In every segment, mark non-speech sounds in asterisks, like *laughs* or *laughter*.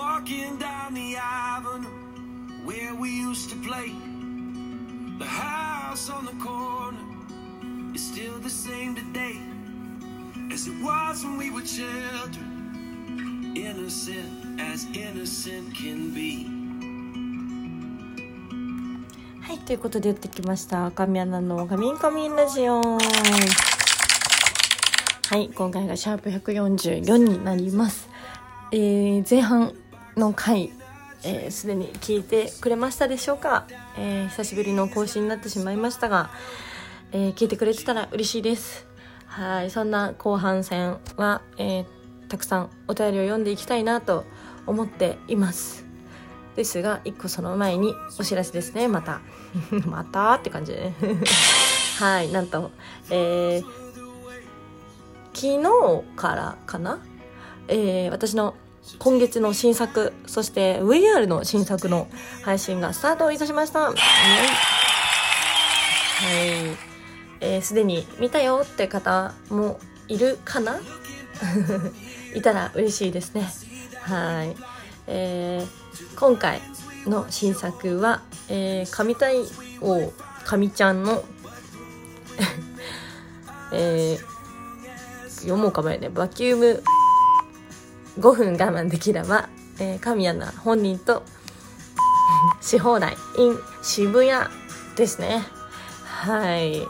Walking down the avenue where we used to play. The house on the corner is still the same today as it was when we were children. Innocent as innocent can be. はい、ということでやってきました。神アナのカミンカミンラジオ。はい、今回がシャープ144になります。えー、前半の回、えーすでに聞いてくれましたでしょうか、えー久しぶりの更新になってしまいましたが、えー聞いてくれてたら嬉しいです。はい、そんな後半戦は、えたくさんお便りを読んでいきたいなと思っています。ですが、一個その前にお知らせですね、また。*laughs* またって感じでね。はい、なんと、えー昨日からかな？えー私の今月の新作、そして VR の新作の配信がスタートいたしました。はい。えーすでに見たよって方もいるかな？*laughs* いたら嬉しいですね。はい。えー今回の新作は、えー、神対王神ちゃんの、*laughs* えー読もうかもよね。バキューム5分我慢できれば、えー、神アナ本人とし放題 in 渋谷ですね。はい。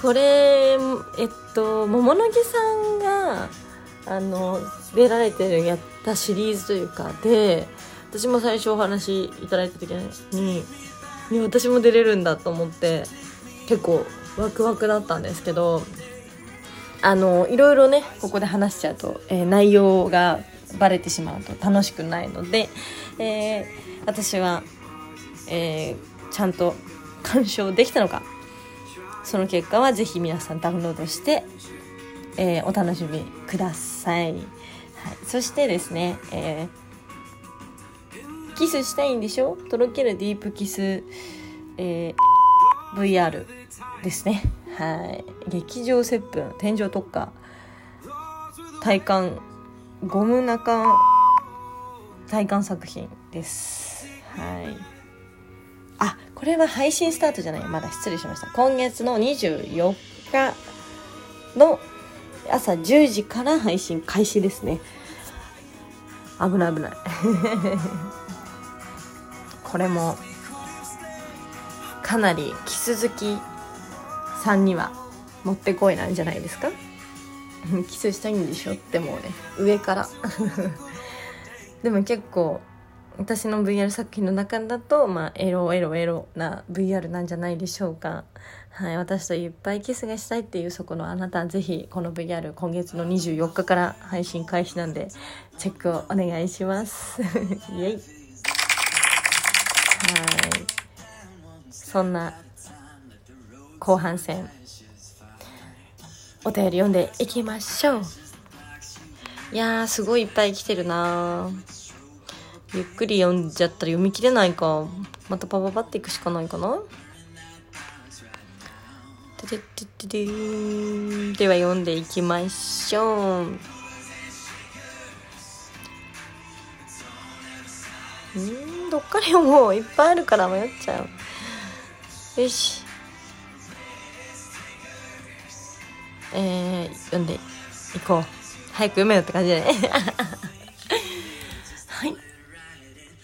これ、えっと、桃の木さんが、あの、出られてるやったシリーズというか、で、私も最初お話いただいた時に、いや私も出れるんだと思って、結構ワクワクだったんですけど、あの、いろいろね、ここで話しちゃうと、えー内容がバレてしまうと楽しくないので、えー私は、えーちゃんと鑑賞できたのか、その結果はぜひ皆さんダウンロードして、えお楽しみください。はい、そしてですね、えキスしたいんでしょ？とろけるディープキス、えー VR ですね。はい。劇場接吻、天井特化、体感、ゴム中体感作品です。はい。あ、これは配信スタートじゃない。まだ失礼しました。今月の24日の朝10時から配信開始ですね。危ない危ない。*laughs* これも、かなりキス好きさんにはもってこいなんじゃないですか？*laughs* キスしたいんでしょ？ってもうね上から。*laughs* でも結構私の VR 作品の中だとまあエロエロエロな VR なんじゃないでしょうか。はい私といっぱいキスがしたいっていうそこのあなたぜひこの VR 今月の24日から配信開始なんでチェックをお願いします。*laughs* イエイ。はい。そんな後半戦。お便り読んでいきましょう。いやーすごいいっぱい来てるなゆっくり読んじゃったら読み切れないか。またパパパっていくしかないかな。では読んでいきましょう。うんどっから読もう。いっぱいあるから迷っちゃう。よし。えー、読んでいこう。早く読めよって感じだね。*laughs* はい。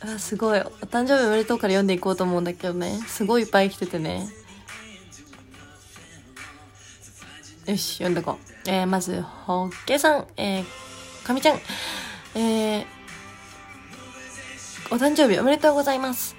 あすごい。お誕生日おめでとうから読んでいこうと思うんだけどね。すごいいっぱい来ててね。よし読んでこう。えー、まずほっけさん。えー、かみちゃん。えー、お誕生日おめでとうございます。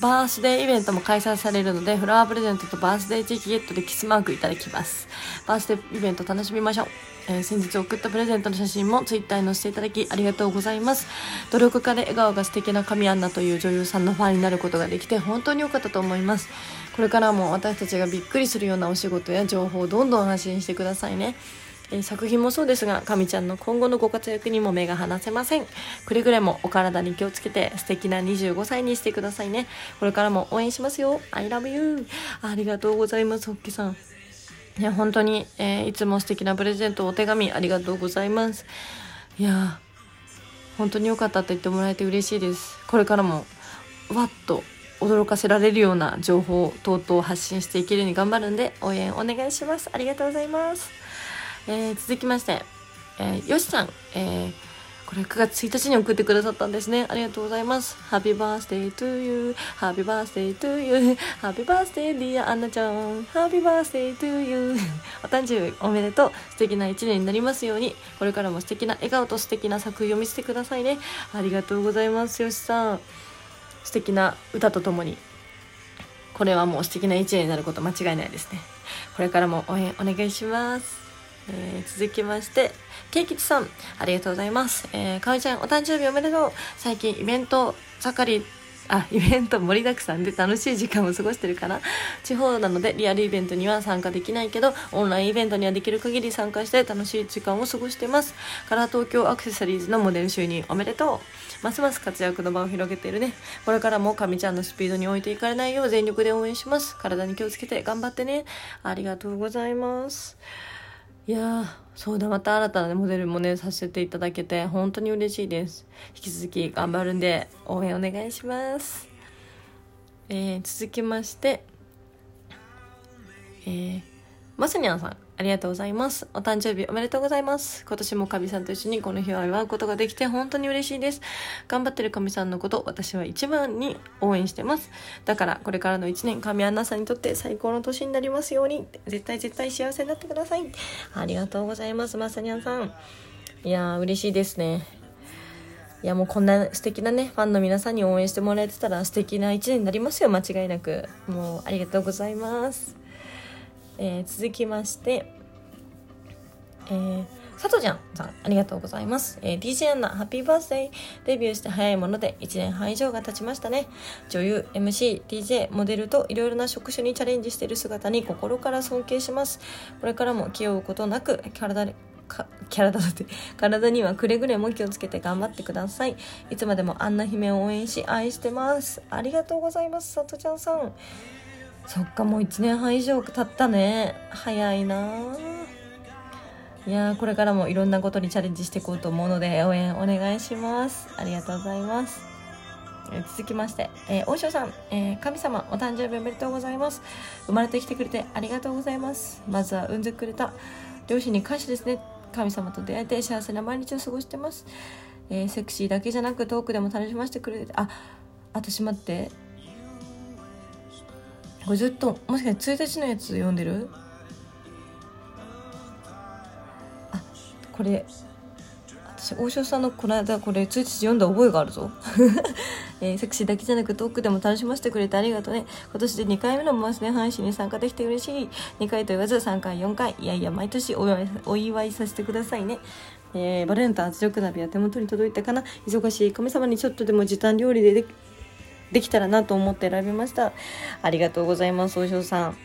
バースデーイベントも開催されるので、フラワープレゼントとバースデーチェキゲットでキスマークいただきます。バースデーイベント楽しみましょう。えー先日送ったプレゼントの写真もツイッターに載せていただきありがとうございます。努力家で笑顔が素敵な神アンナという女優さんのファンになることができて本当に良かったと思います。これからも私たちがびっくりするようなお仕事や情報をどんどん発信してくださいね。え作品もそうですが、神ちゃんの今後のご活躍にも目が離せません。くれぐれもお体に気をつけて素敵な25歳にしてくださいね。これからも応援しますよ。I love you. ありがとうございます、ホッケさん。いや、本当に、えーいつも素敵なプレゼント、お手紙ありがとうございます。いやー本当に良かったって言ってもらえて嬉しいですこれからもわっと驚かせられるような情報等々を発信していけるように頑張るんで応援お願いしますありがとうございます、えー、続きまして、えー、よしさん、えーこれ9月1日に送ってくださったんですね。ありがとうございます。Happy birthday to you.Happy birthday to you.Happy birthday dear アンナちゃん。Happy birthday to you. *laughs* お誕生日おめでとう。素敵な一年になりますように。これからも素敵な笑顔と素敵な作品を見せてくださいね。ありがとうございます。よしさん。素敵な歌とともに。これはもう素敵な一年になること間違いないですね。これからも応援お願いします。えー、続きまして、ケイキチさん、ありがとうございます。えー、かおちゃん、お誕生日おめでとう。最近イベント盛り、あ、イベント盛りだくさんで楽しい時間を過ごしてるかな。地方なのでリアルイベントには参加できないけど、オンラインイベントにはできる限り参加して楽しい時間を過ごしてます。カラー東京アクセサリーズのモデル就任おめでとう。ますます活躍の場を広げているね。これからもかみちゃんのスピードに置いていかれないよう全力で応援します。体に気をつけて頑張ってね。ありがとうございます。いやそうだまた新たなモデルもねさせていただけて本当に嬉しいです。引き続き頑張るんで応援お願いします。えー、続きましてえー、まさにゃんさん。ありがとうございます。お誕生日おめでとうございます。今年もかみさんと一緒にこの日を祝うことができて本当に嬉しいです。頑張ってるかみさんのこと、私は一番に応援してます。だから、これからの一年、かみアンナさんにとって最高の年になりますように、絶対絶対幸せになってください。ありがとうございます、まさにゃんさん。いやー、嬉しいですね。いやもうこんな素敵なねファンの皆さんに応援してもらえてたら素敵な一年になりますよ間違いなくもうありがとうございますえー、続きまして、えー、さとちゃんさん、ありがとうございます。えー、DJ アンナ、ハッピーバースデー。デビューして早いもので1年半以上が経ちましたね。女優、MC、DJ、モデルといろいろな職種にチャレンジしている姿に心から尊敬します。これからも気負うことなく、体で、体だって *laughs* 体にはくれぐれも気をつけて頑張ってくださいいつまでもあんな姫を応援し愛してますありがとうございますさとちゃんさんそっかもう1年半以上経ったね早いないやこれからもいろんなことにチャレンジしていこうと思うので応援お願いしますありがとうございます続きまして、えー、大塩さん、えー、神様、お誕生日おめでとうございます。生まれてきてくれてありがとうございます。まずは産んでくれた両親に感謝ですね。神様と出会えて幸せな毎日を過ごしてます。えー、セクシーだけじゃなくトークでも楽しませてくれて、あ、私待って、これずっともしかして1日のやつ読んでる？あこれ私大塩さんのこの間これ1日読んだ覚えがあるぞ、*laughs* えー、セクシーだけじゃなくトークでも楽しませてくれてありがとうね。今年で2回目のマスネ配信に参加できて嬉しい。2回と言わず3回4回。いやいや毎年お祝いお祝いさせてくださいね。えー、バレンタ圧力鍋は手元に届いたかな。忙しい神様にちょっとでも時短料理ででできたらなと思って選びました。ありがとうございますお嬢さん。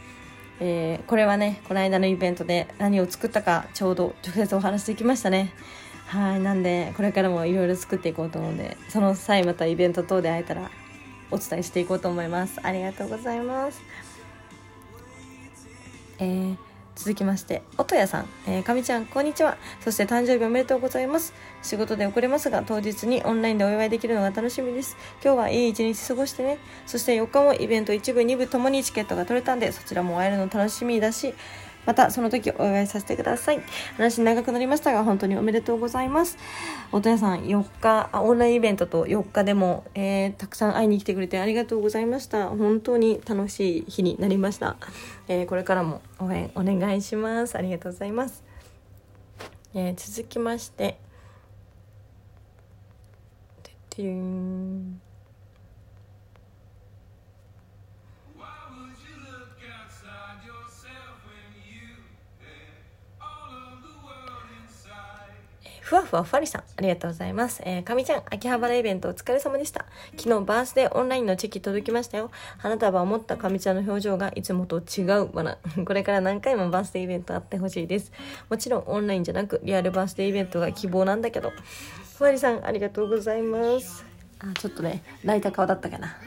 えー、これはねこの間のイベントで何を作ったかちょうど直接お話してきましたね。はいなんでこれからもいろいろ作っていこうと思うんでその際またイベント等で会えたらお伝えしていこうと思います。ありがとうございます。えー続きまして、音谷さん、えー、かみちゃん、こんにちは。そして誕生日おめでとうございます。仕事で遅れますが、当日にオンラインでお祝いできるのが楽しみです。今日はいい一日過ごしてね。そして4日もイベント1部、2部ともにチケットが取れたんで、そちらも会えるの楽しみだし、またその時お祝いさせてください。話長くなりましたが、本当におめでとうございます。音屋さん、4日、オンラインイベントと4日でも、えー、たくさん会いに来てくれてありがとうございました。本当に楽しい日になりました。えー、これからも応援お願いします。ありがとうございます。えー、続きまして、ててん。ふわふわふわりさん、ありがとうございます。えー、かみちゃん、秋葉原イベントお疲れ様でした。昨日バースデーオンラインのチェキ届きましたよ。花束を持ったかみちゃんの表情がいつもと違うわな。*laughs* これから何回もバースデーイベントあってほしいです。もちろんオンラインじゃなくリアルバースデーイベントが希望なんだけど。ふわりさん、ありがとうございます。あ、ちょっとね、泣いた顔だったかな。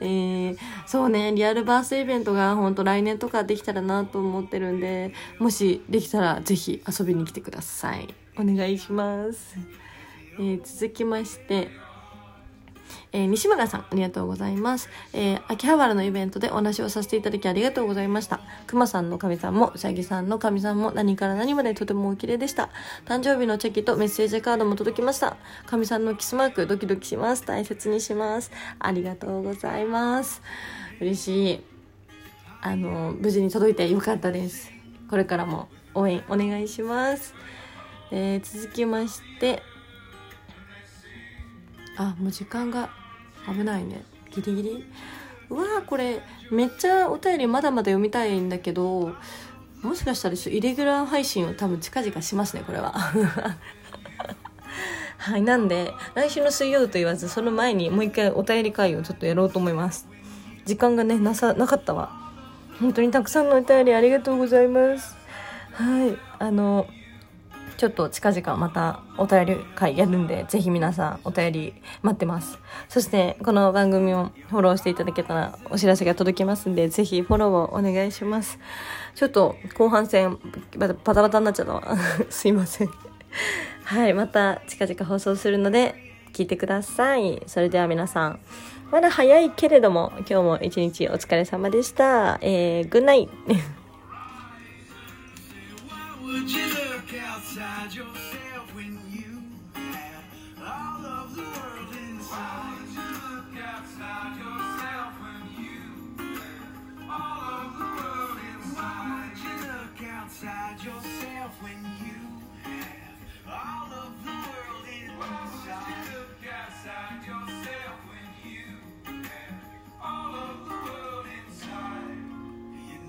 えー、そうね、リアルバースイベントが本当来年とかできたらなと思ってるんで、もしできたらぜひ遊びに来てください。お願いします。えー、続きましてえー、西村さん、ありがとうございます。えー、秋葉原のイベントでお話をさせていただきありがとうございました。熊さんの神さんも、うさぎさんの神さんも何から何までとてもお綺麗でした。誕生日のチェキとメッセージカードも届きました。神さんのキスマーク、ドキドキします。大切にします。ありがとうございます。嬉しい。あの、無事に届いてよかったです。これからも応援お願いします。えー、続きまして、あもう時間が危ないね。ギリギリ。うわーこれめっちゃお便りまだまだ読みたいんだけどもしかしたらイレギュラー配信を多分近々しますねこれは。*laughs* はいなんで来週の水曜と言わずその前にもう一回お便り会をちょっとやろうと思います。時間がねなさなかったわ。本当にたくさんのお便りありがとうございます。はいあのちょっと近々またお便り会やるんで、ぜひ皆さんお便り待ってます。そして、この番組をフォローしていただけたらお知らせが届きますんで、ぜひフォローをお願いします。ちょっと後半戦、バタバタになっちゃったわ。すいません。はい、また近々放送するので、聞いてください。それでは皆さん、まだ早いけれども、今日も一日お疲れ様でした。えー、グッナイ